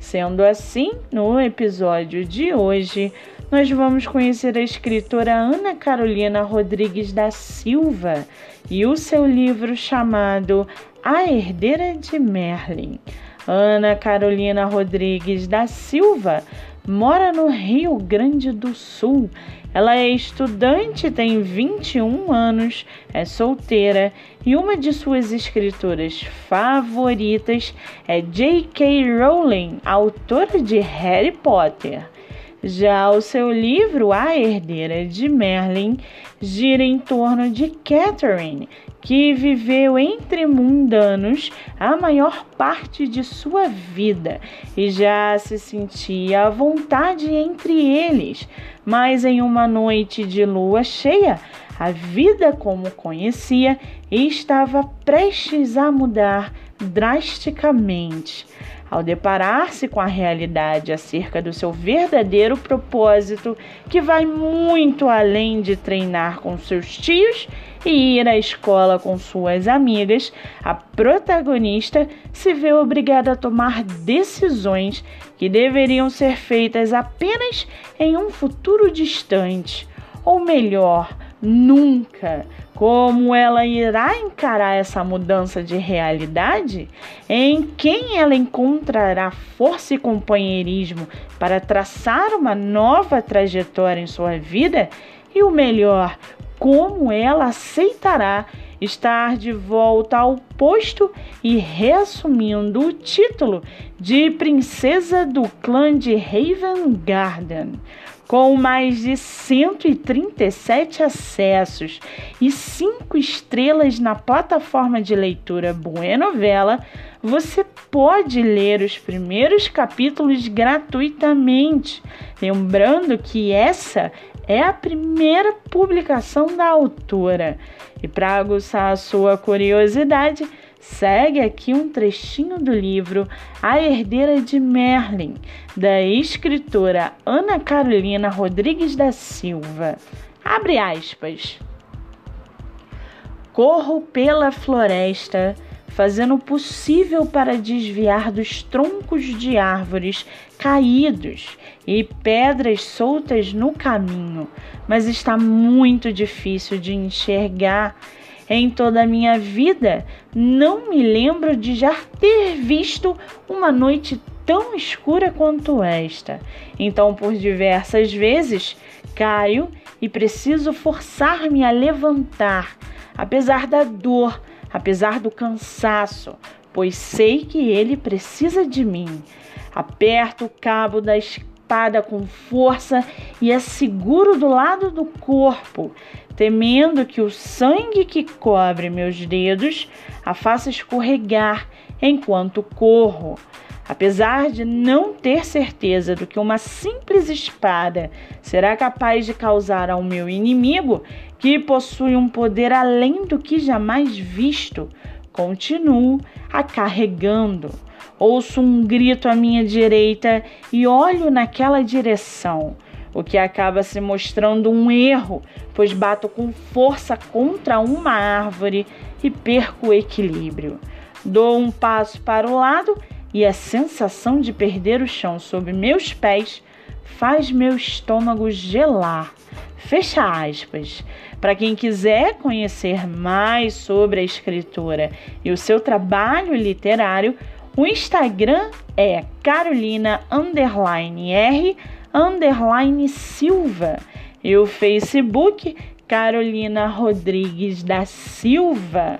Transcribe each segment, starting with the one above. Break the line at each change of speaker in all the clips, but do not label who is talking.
Sendo assim, no episódio de hoje, nós vamos conhecer a escritora Ana Carolina Rodrigues da Silva e o seu livro chamado A Herdeira de Merlin. Ana Carolina Rodrigues da Silva mora no Rio Grande do Sul. Ela é estudante, tem 21 anos, é solteira e uma de suas escritoras favoritas é J.K. Rowling, autora de Harry Potter. Já o seu livro A Herdeira de Merlin gira em torno de Catherine, que viveu entre mundanos a maior parte de sua vida e já se sentia à vontade entre eles, mas em uma noite de lua cheia, a vida como conhecia estava prestes a mudar drasticamente. Ao deparar-se com a realidade acerca do seu verdadeiro propósito, que vai muito além de treinar com seus tios e ir à escola com suas amigas, a protagonista se vê obrigada a tomar decisões que deveriam ser feitas apenas em um futuro distante, ou melhor, nunca. Como ela irá encarar essa mudança de realidade? Em quem ela encontrará força e companheirismo para traçar uma nova trajetória em sua vida? E o melhor, como ela aceitará estar de volta ao posto e reassumindo o título de princesa do clã de Raven Garden. Com mais de 137 acessos e 5 estrelas na plataforma de leitura Buenovela, você pode ler os primeiros capítulos gratuitamente. Lembrando que essa é a primeira publicação da autora. E para aguçar a sua curiosidade, segue aqui um trechinho do livro A Herdeira de Merlin, da escritora Ana Carolina Rodrigues da Silva. Abre aspas. Corro pela floresta fazendo o possível para desviar dos troncos de árvores caídos e pedras soltas no caminho, mas está muito difícil de enxergar. Em toda a minha vida, não me lembro de já ter visto uma noite tão escura quanto esta. Então, por diversas vezes, caio e preciso forçar-me a levantar, apesar da dor apesar do cansaço, pois sei que ele precisa de mim. Aperto o cabo da espada com força e é seguro do lado do corpo, temendo que o sangue que cobre meus dedos a faça escorregar enquanto corro. Apesar de não ter certeza do que uma simples espada será capaz de causar ao meu inimigo, que possui um poder além do que jamais visto, continuo a carregando. Ouço um grito à minha direita e olho naquela direção, o que acaba se mostrando um erro, pois bato com força contra uma árvore e perco o equilíbrio. Dou um passo para o lado e a sensação de perder o chão sob meus pés faz meu estômago gelar. Fecha aspas. Para quem quiser conhecer mais sobre a escritora e o seu trabalho literário, o Instagram é Carolina R underline Silva e o Facebook Carolina Rodrigues da Silva.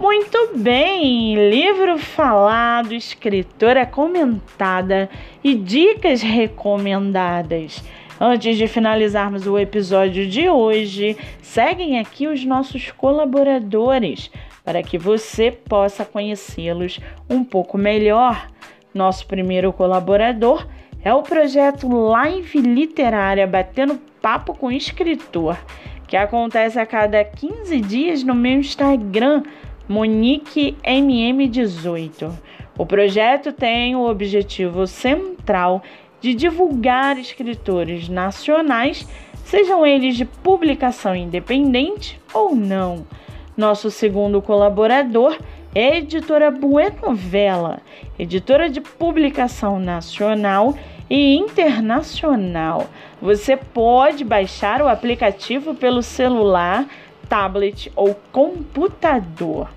Muito bem, livro falado, escritora comentada e dicas recomendadas. Antes de finalizarmos o episódio de hoje, seguem aqui os nossos colaboradores para que você possa conhecê-los um pouco melhor. Nosso primeiro colaborador é o projeto Live Literária Batendo Papo com Escritor, que acontece a cada 15 dias no meu Instagram, MoniqueMM18. O projeto tem o objetivo central de divulgar escritores nacionais, sejam eles de publicação independente ou não. Nosso segundo colaborador é a editora Buenovela, editora de publicação nacional e internacional. Você pode baixar o aplicativo pelo celular, tablet ou computador.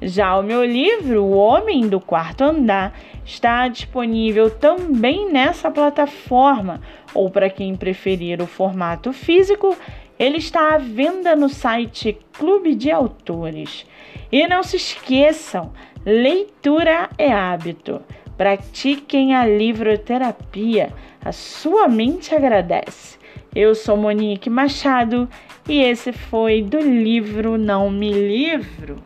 Já o meu livro, O Homem do Quarto Andar, está disponível também nessa plataforma, ou para quem preferir o formato físico, ele está à venda no site Clube de Autores. E não se esqueçam, leitura é hábito. Pratiquem a livroterapia. A sua mente agradece. Eu sou Monique Machado e esse foi do livro Não Me Livro.